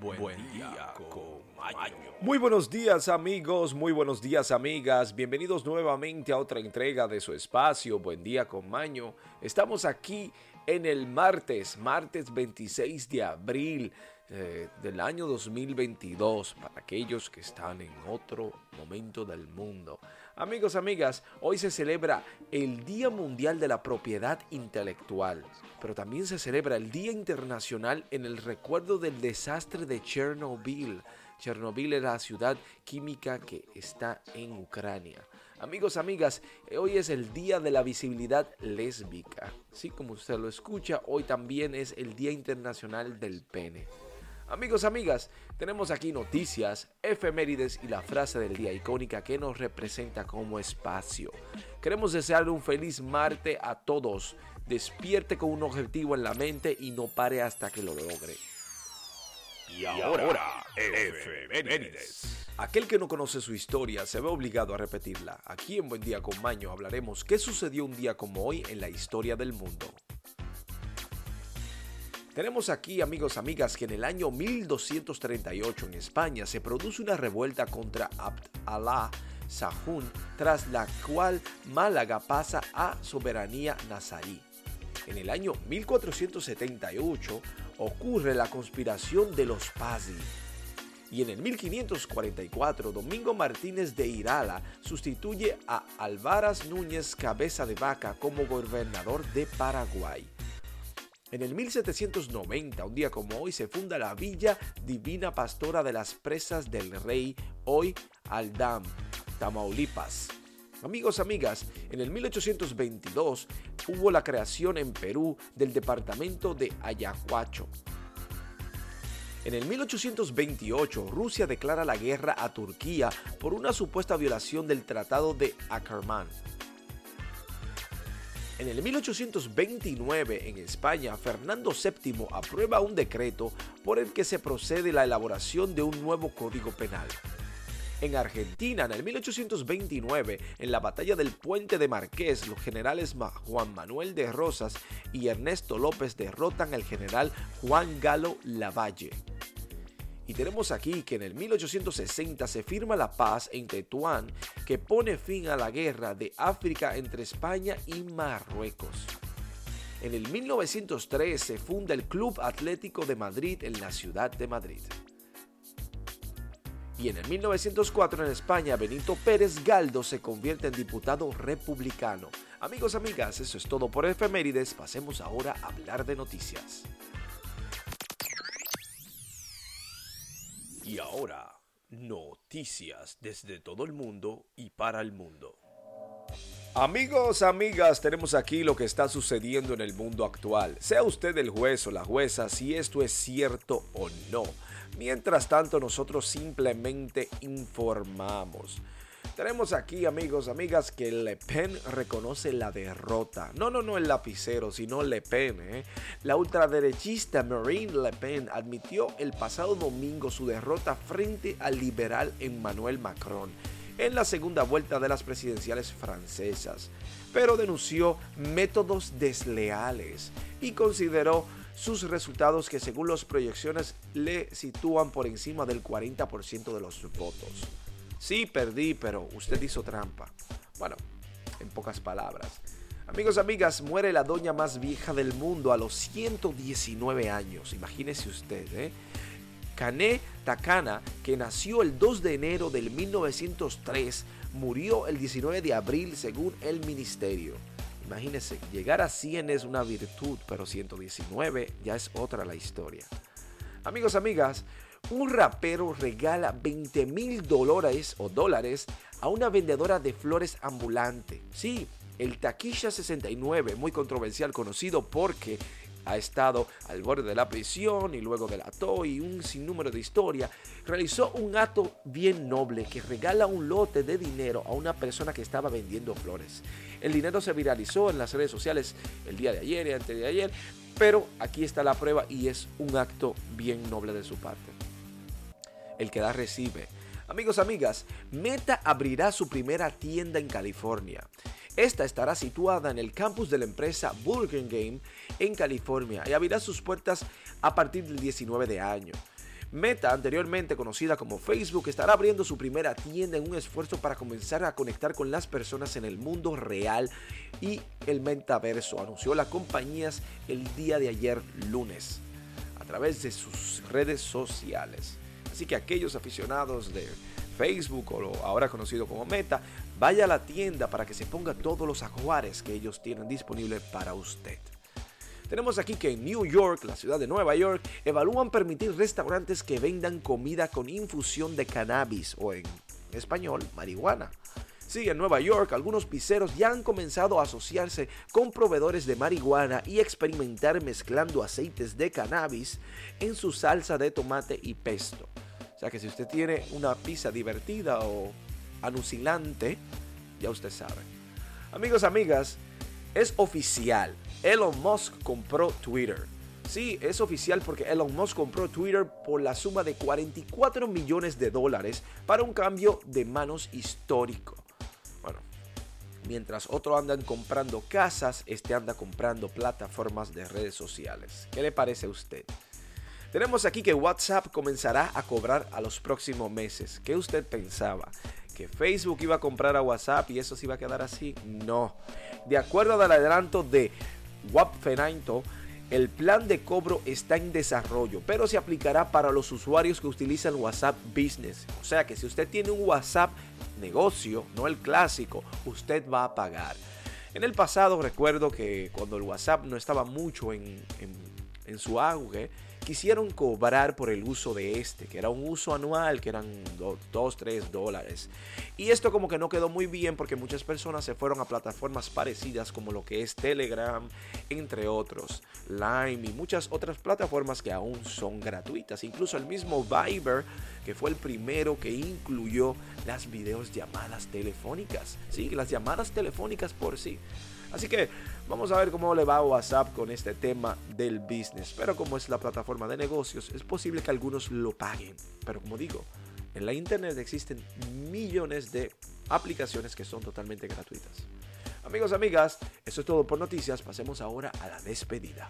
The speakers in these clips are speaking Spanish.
Buen, día, con Maño. Muy buenos días amigos, muy buenos días amigas, bienvenidos nuevamente a otra entrega de su espacio Buen día con Maño. Estamos aquí en el martes, martes 26 de abril eh, del año 2022 para aquellos que están en otro momento del mundo. Amigos, amigas, hoy se celebra el Día Mundial de la Propiedad Intelectual, pero también se celebra el Día Internacional en el recuerdo del desastre de Chernobyl. Chernobyl es la ciudad química que está en Ucrania. Amigos, amigas, hoy es el Día de la Visibilidad Lésbica. Sí, como usted lo escucha, hoy también es el Día Internacional del Pene. Amigos, amigas, tenemos aquí noticias, efemérides y la frase del día icónica que nos representa como espacio. Queremos desearle un feliz Marte a todos. Despierte con un objetivo en la mente y no pare hasta que lo logre. Y ahora, efemérides. Aquel que no conoce su historia se ve obligado a repetirla. Aquí en Buen Día con Maño hablaremos qué sucedió un día como hoy en la historia del mundo. Tenemos aquí, amigos, amigas, que en el año 1238 en España se produce una revuelta contra Abd Allah Sahun, tras la cual Málaga pasa a soberanía nazarí. En el año 1478 ocurre la conspiración de los Pazzi. Y en el 1544, Domingo Martínez de Irala sustituye a Alvaras Núñez Cabeza de Vaca como gobernador de Paraguay. En el 1790, un día como hoy, se funda la Villa Divina Pastora de las Presas del Rey, hoy Aldam, Tamaulipas. Amigos, amigas, en el 1822 hubo la creación en Perú del departamento de Ayacuacho. En el 1828, Rusia declara la guerra a Turquía por una supuesta violación del Tratado de Ackermann. En el 1829, en España, Fernando VII aprueba un decreto por el que se procede la elaboración de un nuevo código penal. En Argentina, en el 1829, en la batalla del Puente de Marqués, los generales Juan Manuel de Rosas y Ernesto López derrotan al general Juan Galo Lavalle. Y tenemos aquí que en el 1860 se firma la paz en Tetuán que pone fin a la guerra de África entre España y Marruecos. En el 1903 se funda el Club Atlético de Madrid en la ciudad de Madrid. Y en el 1904 en España Benito Pérez Galdo se convierte en diputado republicano. Amigos, amigas, eso es todo por efemérides. Pasemos ahora a hablar de noticias. Y ahora, noticias desde todo el mundo y para el mundo. Amigos, amigas, tenemos aquí lo que está sucediendo en el mundo actual. Sea usted el juez o la jueza si esto es cierto o no. Mientras tanto, nosotros simplemente informamos. Tenemos aquí, amigos, amigas, que Le Pen reconoce la derrota. No, no, no el lapicero, sino Le Pen. ¿eh? La ultraderechista Marine Le Pen admitió el pasado domingo su derrota frente al liberal Emmanuel Macron en la segunda vuelta de las presidenciales francesas, pero denunció métodos desleales y consideró sus resultados que según las proyecciones le sitúan por encima del 40% de los votos. Sí, perdí, pero usted hizo trampa. Bueno, en pocas palabras. Amigos, amigas, muere la doña más vieja del mundo a los 119 años. Imagínese usted, ¿eh? Kane Takana, que nació el 2 de enero del 1903, murió el 19 de abril según el ministerio. Imagínese, llegar a 100 es una virtud, pero 119 ya es otra la historia. Amigos, amigas, un rapero regala 20 mil dólares o dólares a una vendedora de flores ambulante. Sí, el Taquilla 69, muy controversial, conocido porque ha estado al borde de la prisión y luego delató y un sinnúmero de historia, realizó un acto bien noble que regala un lote de dinero a una persona que estaba vendiendo flores. El dinero se viralizó en las redes sociales el día de ayer y antes de ayer, pero aquí está la prueba y es un acto bien noble de su parte. El que da recibe. Amigos, amigas, Meta abrirá su primera tienda en California. Esta estará situada en el campus de la empresa Burger Game en California y abrirá sus puertas a partir del 19 de año. Meta, anteriormente conocida como Facebook, estará abriendo su primera tienda en un esfuerzo para comenzar a conectar con las personas en el mundo real y el metaverso, anunció las compañías el día de ayer lunes a través de sus redes sociales. Así que aquellos aficionados de Facebook o ahora conocido como Meta, vaya a la tienda para que se ponga todos los ajuares que ellos tienen disponibles para usted. Tenemos aquí que en New York, la ciudad de Nueva York, evalúan permitir restaurantes que vendan comida con infusión de cannabis o en español, marihuana. Sí, en Nueva York algunos pizzeros ya han comenzado a asociarse con proveedores de marihuana y experimentar mezclando aceites de cannabis en su salsa de tomate y pesto. O sea que si usted tiene una pizza divertida o anusilante, ya usted sabe. Amigos, amigas, es oficial. Elon Musk compró Twitter. Sí, es oficial porque Elon Musk compró Twitter por la suma de 44 millones de dólares para un cambio de manos histórico. Bueno, mientras otros andan comprando casas, este anda comprando plataformas de redes sociales. ¿Qué le parece a usted? Tenemos aquí que WhatsApp comenzará a cobrar a los próximos meses. ¿Qué usted pensaba? ¿Que Facebook iba a comprar a WhatsApp y eso se iba a quedar así? No. De acuerdo al adelanto de WAPFENAINTO, el plan de cobro está en desarrollo, pero se aplicará para los usuarios que utilizan WhatsApp Business. O sea que si usted tiene un WhatsApp negocio, no el clásico, usted va a pagar. En el pasado recuerdo que cuando el WhatsApp no estaba mucho en, en su auge, quisieron cobrar por el uso de este, que era un uso anual, que eran 2, 3 dólares. Y esto como que no quedó muy bien porque muchas personas se fueron a plataformas parecidas como lo que es Telegram, entre otros, Lime y muchas otras plataformas que aún son gratuitas. Incluso el mismo Viber, que fue el primero que incluyó las videos llamadas telefónicas. Sí, las llamadas telefónicas por sí. Así que vamos a ver cómo le va a WhatsApp con este tema del business. Pero como es la plataforma de negocios, es posible que algunos lo paguen. Pero como digo, en la internet existen millones de aplicaciones que son totalmente gratuitas. Amigos, amigas, eso es todo por noticias. Pasemos ahora a la despedida.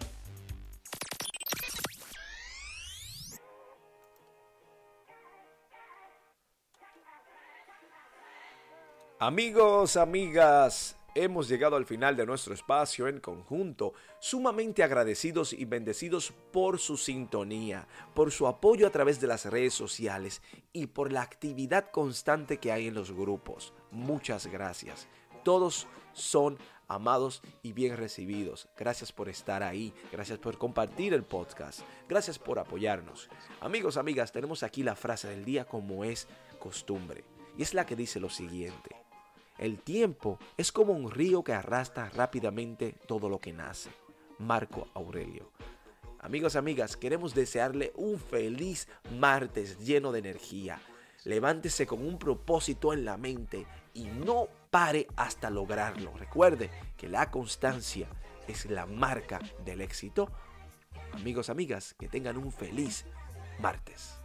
Amigos, amigas, hemos llegado al final de nuestro espacio en conjunto, sumamente agradecidos y bendecidos por su sintonía, por su apoyo a través de las redes sociales y por la actividad constante que hay en los grupos. Muchas gracias. Todos son amados y bien recibidos. Gracias por estar ahí, gracias por compartir el podcast, gracias por apoyarnos. Amigos, amigas, tenemos aquí la frase del día como es costumbre. Y es la que dice lo siguiente. El tiempo es como un río que arrastra rápidamente todo lo que nace. Marco Aurelio. Amigos, amigas, queremos desearle un feliz martes lleno de energía. Levántese con un propósito en la mente y no pare hasta lograrlo. Recuerde que la constancia es la marca del éxito. Amigos, amigas, que tengan un feliz martes.